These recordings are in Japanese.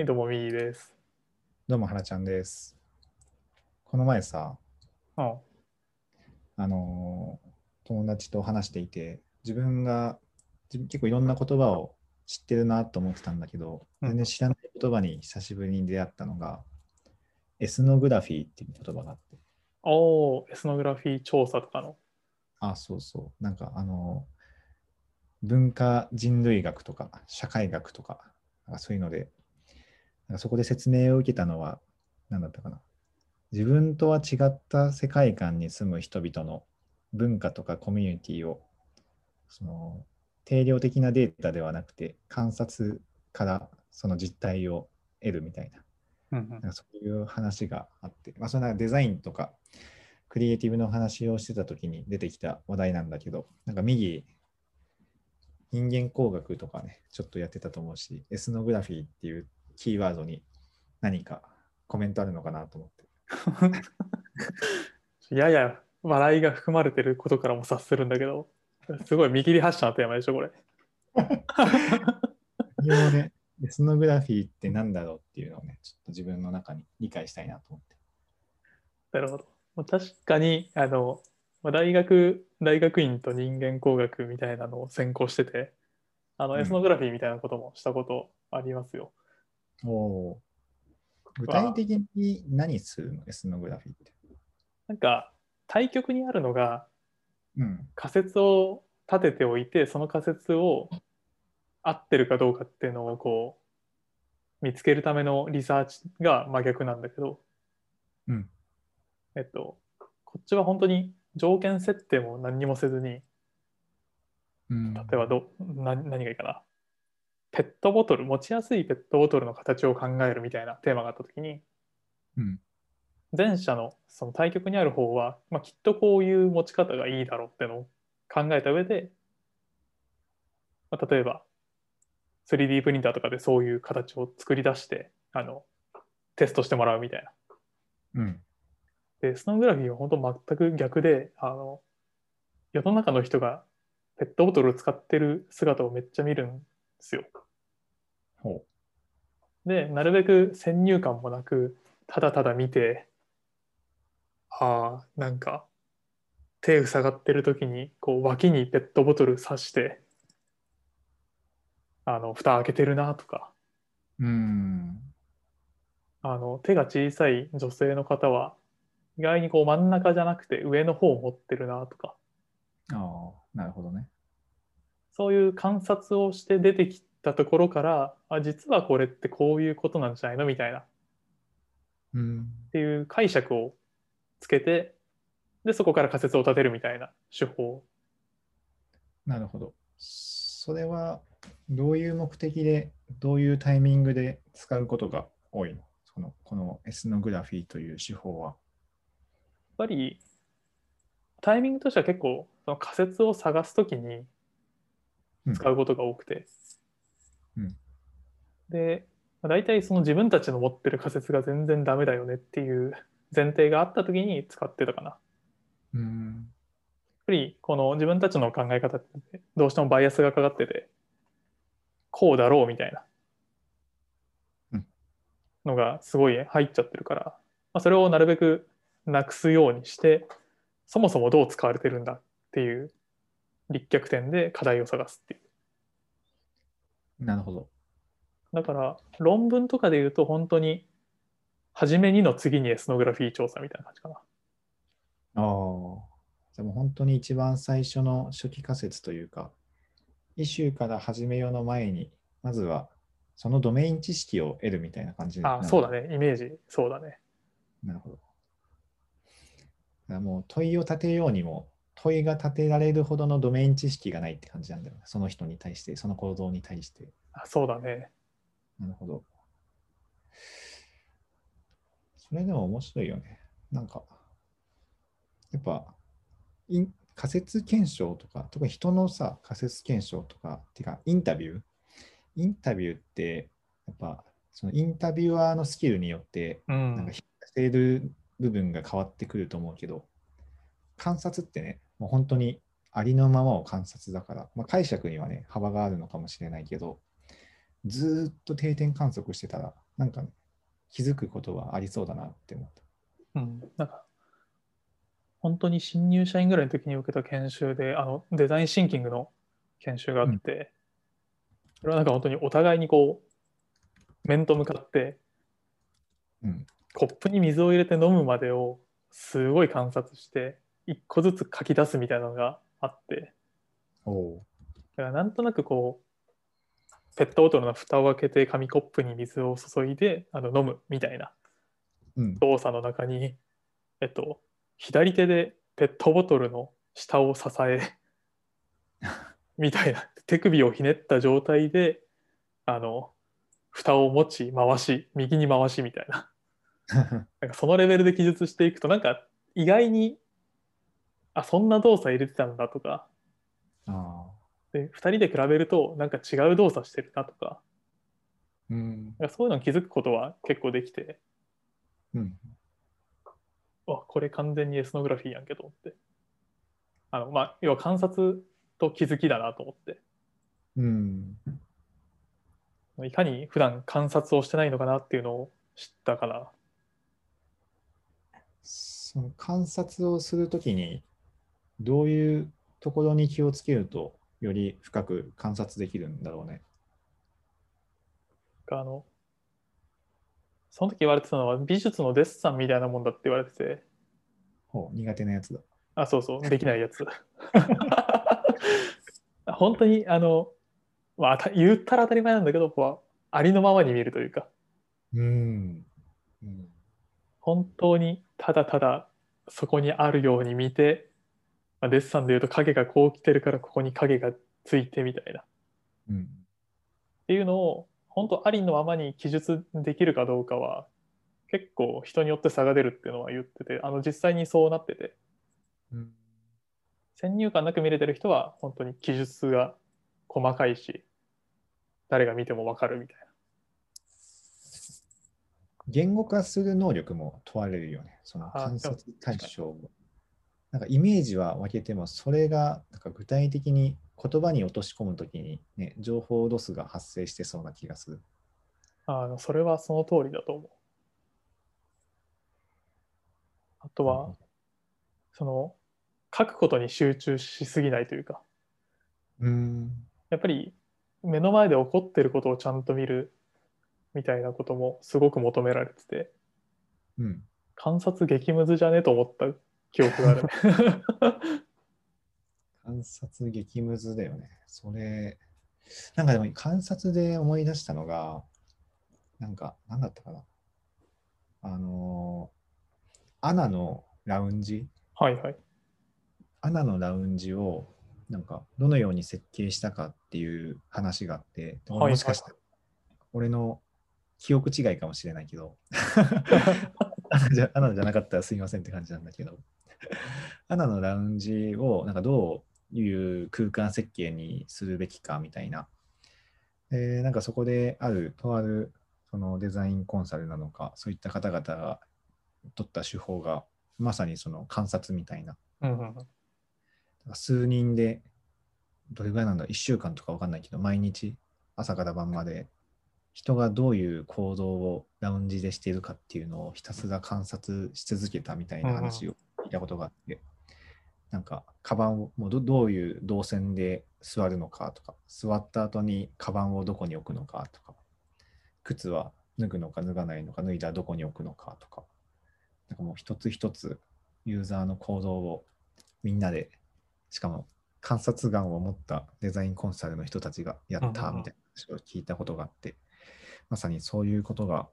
はい、どうも、みーです。どうも、はらちゃんです。この前さ、うん。あのー友達と話していて、自分が結構いろんな言葉を知ってるなと思ってたんだけど、うん全然知らない言葉に久しぶりに出会ったのが、エスノグラフィーっていう言葉があって、おー、エスノグラフィー調査とかの？あ、そうそう、なんかあのー文化人類学とか社会学とかそういうので、なんかそこで説明を受けたのは、何だったかな。自分とは違った世界観に住む人々の文化とかコミュニティを、その定量的なデータではなくて、観察からその実態を得るみたいな、うんなんかそういう話があって、まあ、それなんかデザインとか、クリエイティブの話をしてた時に出てきた話題なんだけど、なんか右、人間工学とかね、ちょっとやってたと思うし、エスノグラフィーっていうキーワードに何かコメントあるのかなと思って。うん。やや笑いが含まれてることからも察するんだけど、すごい見切り発車のテーマでしょ、これ。一応ね、エスノグラフィーって何だろうっていうのをね、ちょっと自分の中に理解したいなと思って。なるほど。まあ確かに、あの、まあ大学、大学院と人間工学みたいなのを専攻してて、あの、うんエスノグラフィーみたいなこともしたことありますよ。おー具体的に何するのエスノグラフィーって？なんか、対極にあるのが、うん。仮説を立てておいてその仮説を合ってるかどうかっていうのをこう見つけるためのリサーチが真逆なんだけど、うん。えっと、こっちは本当に条件設定も何にもせずにうん、例えばどな何がいいかなペットボトル持ちやすいペットボトルの形を考えるみたいなテーマがあった時にうん。前者のその対極にある方は、まあ、きっとこういう持ち方がいいだろうってのを考えた上で、まあ、例えば 3D プリンターとかでそういう形を作り出してあのテストしてもらうみたいな。うん。でスノーグラフィーは本当全く逆であの世の中の人がペットボトルを使ってる姿をめっちゃ見るんですよ。ほでなるべく先入観もなくただただ見てああなんか手塞がってる時にこう脇にペットボトル刺してあの蓋開けてるなとかう。うん。あの手が小さい女性の方は意外にこう真ん中じゃなくて上の方を持ってるなとかああ、なるほどね。そういう観察をして出てきたところからあ実はこれってこういうことなんじゃないの？みたいなっうん。ていう解釈をつけてでそこから仮説を立てるみたいな手法なるほど。それはどういう目的で、どういうタイミングで使うことが多いの？そのこのエスノグラフィーという手法は。やっぱりタイミングとしては結構その仮説を探すときに使うことが多くて、うんでまあ大体その自分たちの持ってる仮説が全然ダメだよねっていう前提があったときに使ってたかな。やっうん。ぱりこの自分たちの考え方ってどうしてもバイアスがかかっててこうだろうみたいなうんのがすごい入っちゃってるから、まあ、それをなるべくなくすようにしてそもそもどう使われてるんだっていう立脚点で課題を探すっていうなるほど。だから論文とかで言うと本当に初めにの次にエスノグラフィー調査みたいな感じかなああ。じゃあもう本当に一番最初の初期仮説というか、イシューから始めようの前に、まずはそのドメイン知識を得るみたいな感じあそうだ。ねイメージそうだねなるほど。もう問いを立てようにも、問いが立てられるほどのドメイン知識がないって感じなんだよね。その人に対して、その行動に対して。あそうだねなるほど。それでも面白いよね。なんか、やっぱ、仮説検証とか、特に人のさ、仮説検証とか、っていうか、インタビュー？インタビューって、やっぱ、そのインタビュアーのスキルによって、うなんかしている部分が変わってくると思うけど、観察ってね、もう本当にありのままを観察だから、まあ、解釈にはね、幅があるのかもしれないけど、ずーっと定点観測してたら、なんか、気づくことはありそうだなって思った。うん、なんか本当に新入社員ぐらいの時に受けた研修であのデザインシンキングの研修があって、それはなんか本当にお互いにこう面と向かってうん。コップに水を入れて飲むまでをすごい観察して一個ずつ書き出すみたいなのがあって。おおだからなんとなくこうペットボトルの蓋を開けて紙コップに水を注いであの飲むみたいな。動作の中に、えっと、左手でペットボトルの下を支え みたいな。手首をひねった状態であの蓋を持ち回し右に回しみたいな。なんかそのレベルで記述していくとなんか意外にあそんな動作入れてたんだとかああ。で2人で比べるとなんか違う動作してるなとかうん。なんかそういうのに気づくことは結構できてうん。わこれ完全にエスノグラフィーやんけと思ってあのまあ要は観察と気づきだなと思ってうん。いかに普段観察をしてないのかなっていうのを知ったかなその観察をするときに、どういうところに気をつけると、より深く観察できるんだろうね。あのその時言われてたのは美術のデッサンみたいなもんだって言われててほう、苦手なやつだ。あそうそうできないやつ 本当にあの、まあ、た言ったら当たり前なんだけどこうありのままに見るというかうん。うん。本当にただただそこにあるように見て、まあ、デッサンでいうと影がこう来てるからここに影がついてみたいなっうん。ていうのを本当ありのままに記述できるかどうかは結構人によって差が出るっていうのは言っててあの実際にそうなっててうん。先入観なく見れてる人は本当に記述が細かいし誰が見ても分かるみたい言語化する能力も問われるよね。そのあ観察対象を。なんかイメージは分けても、それがなんか具体的に言葉に落とし込むときに、ね、情報ロスが発生してそうな気がする。なあのそれはその通りだと思うあとはその書くことに集中しすぎないというかうん。やっぱり目の前で起こってることをちゃんと見るみたいなこともすごく求められててうん。観察激ムズじゃねと思った記憶があるね 観察激ムズだよね。それ、なんかでも観察で思い出したのが、なんか、なんだったかな。あのーアナのラウンジ、はいはい。アナのラウンジを、なんか、どのように設計したかっていう話があって、ではいはい。もしかしたら、俺の記憶違いかもしれないけど、ア ナ じゃアナじゃなかったらすいませんって感じなんだけど、アナのラウンジをなんかどういう空間設計にするべきかみたいな。でなんかそこである、とあるそのデザインコンサルなのか、そういった方々が取った手法が、まさにその観察みたいな。うんうんうんだから数人で、どれぐらいなんだ、1週間とかわかんないけど、毎日朝から晩まで人がどういう行動をラウンジでしているかっていうのをひたすら観察し続けたみたいな話を聞いたことがあって、なんか、カバンをもうどどういう動線で座るのかとか、座った後にカバンをどこに置くのかとか、靴は脱ぐのか脱がないのか、脱いだらどこに置くのかとか、なんかもう一つ一つユーザーの行動をみんなで、しかも観察眼を持ったデザインコンサルの人たちがやったみたいな話を聞いたことがあって、まさにそういうことが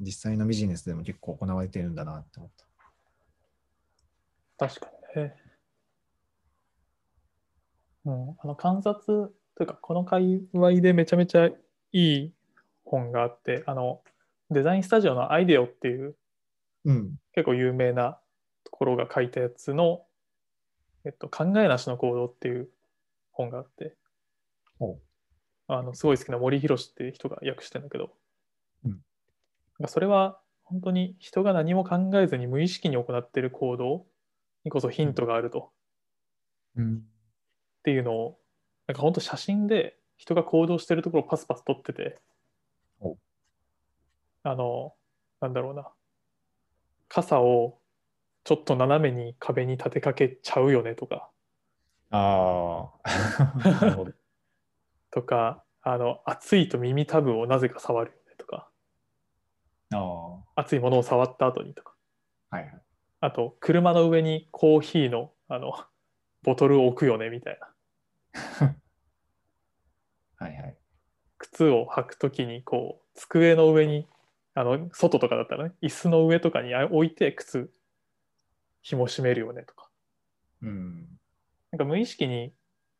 実際のビジネスでも結構行われてるんだなって思った。確かにね。うん、あの観察というかこの界隈でめちゃめちゃいい本があってあのデザインスタジオのアイデオっていううん。結構有名なところが書いたやつの、えっと、考えなしの行動っていう本があってほあのすごい好きな森博っていう人が訳してるんだけど、うんそれは本当に人が何も考えずに無意識に行っている行動にこそヒントがあると。うん。っていうのをなんか本当写真で人が行動してるところをパスパス撮ってておあの、なんだろうな。傘をちょっと斜めに壁に立てかけちゃうよねとか、ああ。なるほど。とか、あの、暑いと耳たぶをなぜか触るよねとか、あ熱いものを触った後にとか、いはい。あと、車の上にコーヒーの、あの、ボトルを置くよねみたいな。はいはい。靴を履くときに、こう、机の上に、あの、外とかだったらね、椅子の上とかにあ置いて靴、紐締めるよねとか。うん。なんか無意識に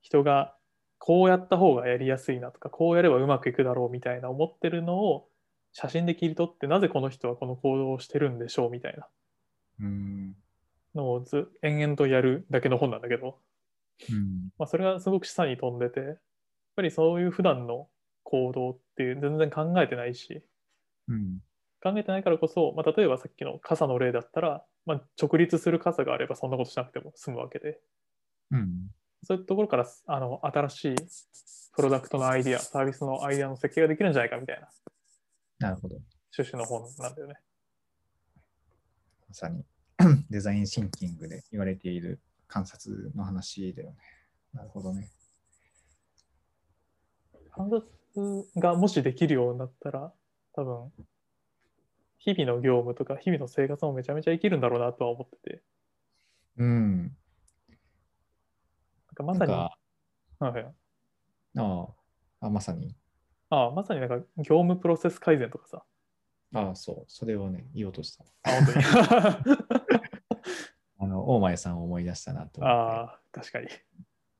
人がこうやった方がやりやすいなとか、こうやればうまくいくだろうみたいな思ってるのを写真で切り取って、なぜこの人はこの行動をしてるんでしょうみたいなうん。のをず延々とやるだけの本なんだけど、うん。まあ、それがすごく下に飛んでて、やっぱりそういう普段の行動っていう全然考えてないし、うん。考えてないからこそ、まあ、例えばさっきの傘の例だったら、まあ、直立する傘があればそんなことしなくても済むわけで、うん。そういうところからあの新しいプロダクトのアイディア、サービスのアイディアの設計ができるんじゃないかみたいななるほど。趣旨の本なんだよね。まさに デザインシンキングで言われている観察の話だよね。なるほどね。観察がもしできるようになったら、多分、日々の業務とか日々の生活もめちゃめちゃ生きるんだろうなとは思ってて、うん。なんかまさに、ああ、まさに。ああまさになんか業務プロセス改善とかさ、ああ、そう。それをね、言おうとした。あ、本当に？あの、大前さんを思い出したなと思って。ああ、確かに。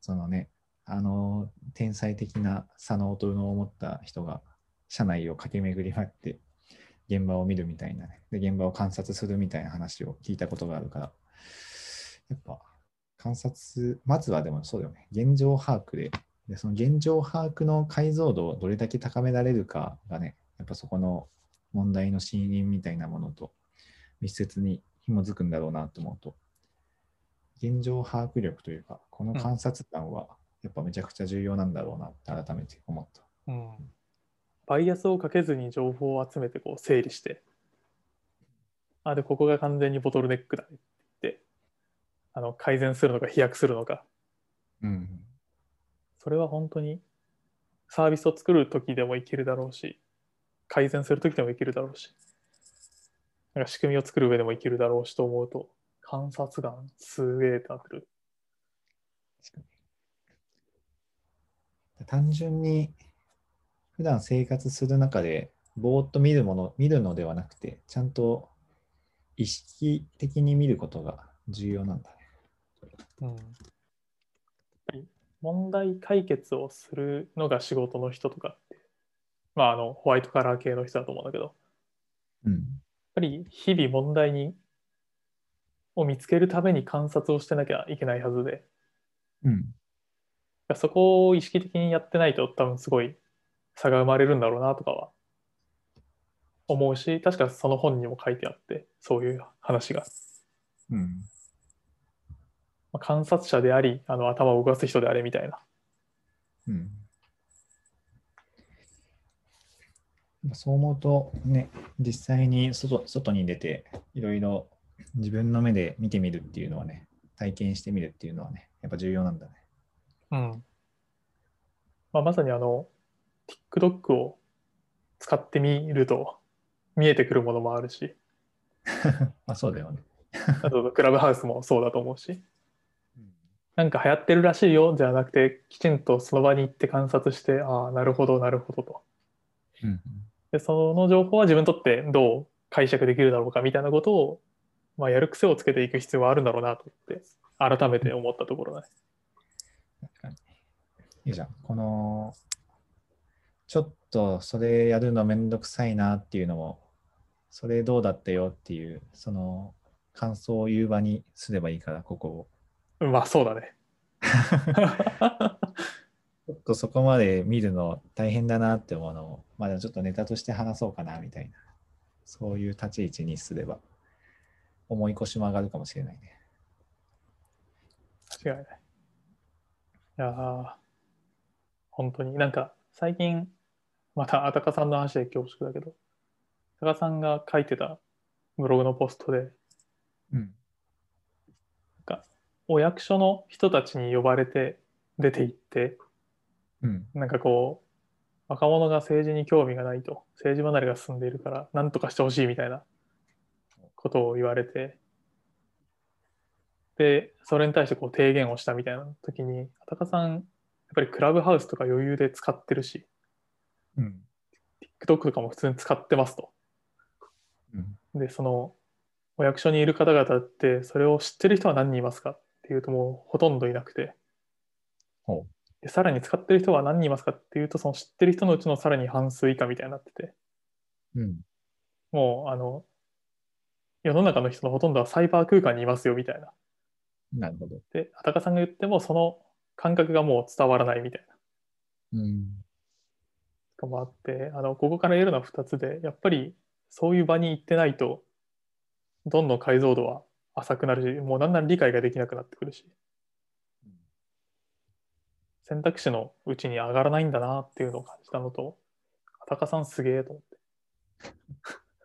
そのね、あの、天才的な左脳と右脳を持った人が、社内を駆け巡り回って、現場を見るみたいなね、で、現場を観察するみたいな話を聞いたことがあるから、やっぱ、観察、まずはでもそうだよね、現状把握で、で、その現状把握の解像度をどれだけ高められるかがね、やっぱそこの問題の真因みたいなものと密接に紐づくんだろうなと思うと、現状把握力というか、この観察眼はやっぱめちゃくちゃ重要なんだろうなって改めて思った。うん。バイアスをかけずに情報を集めてこう整理して、あ、で、ここが完全にボトルネックだねって言って、あの改善するのか飛躍するのか、うん。それは本当にサービスを作るときでもいけるだろうし、改善するときでもいけるだろうし、なんか仕組みを作る上でもいけるだろうしと思うと、観察眼すげえってなってる。単純に普段生活する中でぼーっと見るもの、見るのではなくて、ちゃんと意識的に見ることが重要なんだね。うん、問題解決をするのが仕事の人とかまあ、あのホワイトカラー系の人だと思うんだけど、やっうん。ぱり日々問題にを見つけるために観察をしてなきゃいけないはずで、うん。そこを意識的にやってないと多分すごい差が生まれるんだろうなとかは思うし、確かその本にも書いてあって、そういう話が。うん。まあ観察者であり、あの頭を動かす人であれみたいな。うん。そう思うとね、実際に外外に出ていろいろ自分の目で見てみるっていうのはね、体験してみるっていうのはね、やっぱ重要なんだね。うんまあ、まさにあの TikTok を使ってみると見えてくるものもあるし、まあそうだよね。あと クラブハウスもそうだと思うし、なんか流行ってるらしいよじゃなくて、きちんとその場に行って観察して、ああ、なるほど、なるほどと。うん。で、その情報は自分にとってどう解釈できるだろうかみたいなことを、まあ、やる癖をつけていく必要はあるんだろうなと思って、改めて思ったところだね。確かに。いいじゃん。この、ちょっとそれやるのめんどくさいなっていうのも、それどうだったよっていう、その感想を言う場にすればいいから、ここを。うんまあ、そうだね。とそこまで見るの大変だなって思うのを、まあでもちょっとネタとして話そうかなみたいな、そういう立ち位置にすれば、重い腰も上がるかもしれないね。間違いない。いやー本当になんか最近、またあたかさんの話で恐縮だけど、高さんが書いてたブログのポストで、うん。お役所の人たちに呼ばれて出て行って、うん。なんかこう、若者が政治に興味がないと、政治離れが進んでいるから、なんとかしてほしいみたいなことを言われて、で、それに対してこう提言をしたみたいな時に、高さん、やっぱりクラブハウスとか余裕で使ってるし、うん。TikTok とかも普通に使ってますと。うん。で、その、お役所にいる方々って、それを知ってる人は何人いますかっていうと、もうほとんどいなくて、ほでさらに使ってる人は何人いますかっていうと、その知ってる人のうちのさらに半数以下みたいになってて、う。うん。もう、あの、世の中の人のほとんどはサイバー空間にいますよみたいな。なるほど。で、高さんが言っても、その感覚がもう伝わらないみたいな。うん。とかもあって、あの、ここから言えるのは2つで、やっぱりそういう場に行ってないと、どんどん解像度は浅くなるし、もうだんだん理解ができなくなってくるし、選択肢のうちに上がらないんだなっていうのを感じたのと、高さんすげえと思って。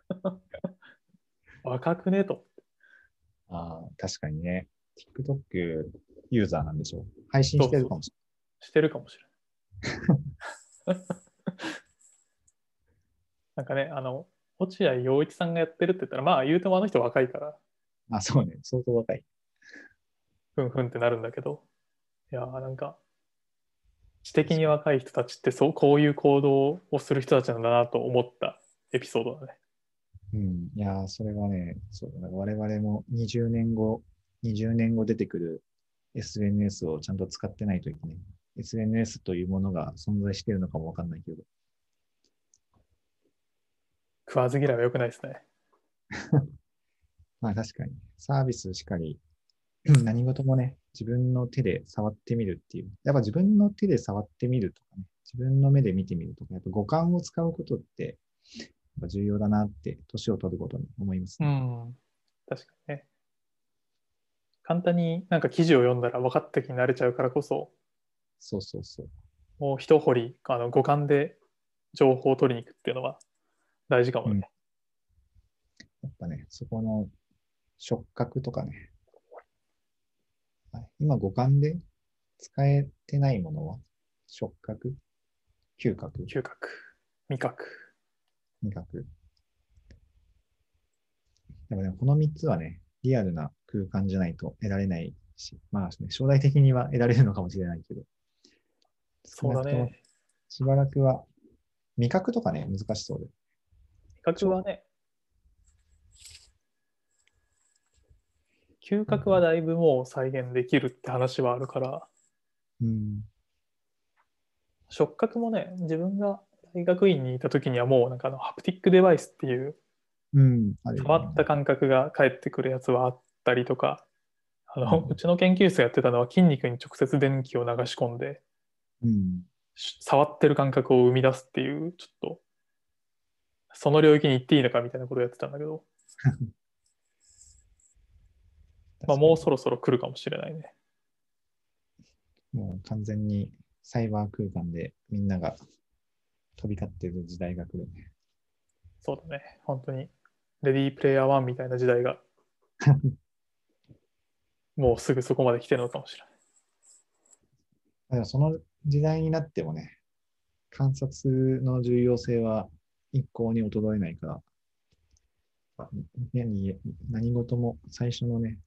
若くねと思って。ああ、確かにね。TikTok ユーザーなんでしょう。配信してるかもししてるかもしれない。なんかね、あの、落合陽一さんがやってるって言ったら、まあ言うてもあの人若いから、れない。あ、そうね。相当若い。ふんふんってなるんだけど、いやーなんか、知的に若い人たちってそうこういう行動をする人たちなんだなと思ったエピソードだね。うん。いやー、それはね、そうだね。我々も20年後、20年後出てくる SNS をちゃんと使ってないといけない。SNS というものが存在しているのかもわかんないけど。食わず嫌いは良くないですね。まあ確かに、サービスしかり、何事もね、自分の手で触ってみるっていう。やっぱ自分の手で触ってみるとかね、自分の目で見てみるとか、やっぱ五感を使うことって、やっぱ重要だなって、年を取ることに思いますうね。ん。確かにね。簡単になんか記事を読んだら分かった気になれちゃうからこそ、そうそうそう。もう一掘り、あの五感で情報を取りに行くっていうのは大事かもね。やっぱね、そこの触覚とかね。はい今五感で使えてないものは、触覚、嗅覚、嗅覚、味覚。味覚。でもね、この3つはね、リアルな空間じゃないと得られないし、まあ、ね、将来的には得られるのかもしれないけど、そうだね。しばらくは、味覚とかね、難しそうで。味覚はね、嗅覚はだいぶもう再現できるって話はあるから、うん。触覚もね、自分が大学院にいた時にはもうなんかあのハプティックデバイスっていううん。触った感覚が返ってくるやつはあったりとか、あのうちの研究室がやってたのは筋肉に直接電気を流し込んで、うん。し触ってる感覚を生み出すっていう、ちょっと、その領域に行っていいのかみたいなことをやってたんだけど、まあ、もうそろそろ来るかもしれないね。もう完全にサイバー空間でみんなが飛び交ってる時代が来るね。そうだね。本当に、レディープレイヤー1みたいな時代が、もうすぐそこまで来てるのかもしれない。でもその時代になってもね、観察の重要性は一向に衰えないから、何何事も最初のね、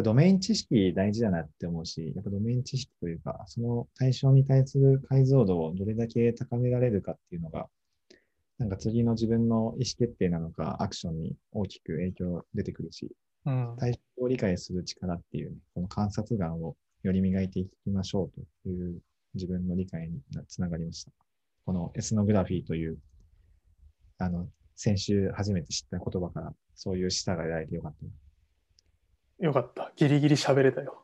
ドメイン知識大事だなって思うし、やっぱドメイン知識というか、その対象に対する解像度をどれだけ高められるかっていうのが、なんか次の自分の意思決定なのか、アクションに大きく影響出てくるし、うん。対象を理解する力っていうね、この観察眼をより磨いていきましょうという自分の理解につながりました。このエスノグラフィーという、あの、先週初めて知った言葉から、そういう示唆が得られてよかった。よかった。ギリギリ喋れたよ。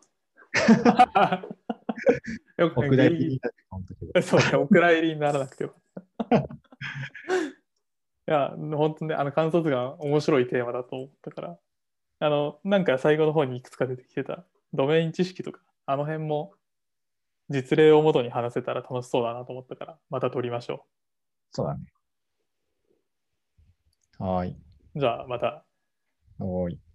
よくお蔵入りになって思ったけど。そうね、お蔵入りにならなくてよかった。いや、本当ね、あの観察眼、面白いテーマだと思ったから、あの、なんか最後の方にいくつか出てきてた、ドメイン知識とか、あの辺も実例をもとに話せたら楽しそうだなと思ったから、また撮りましょそうだね。はーい。じゃあまた。はーい。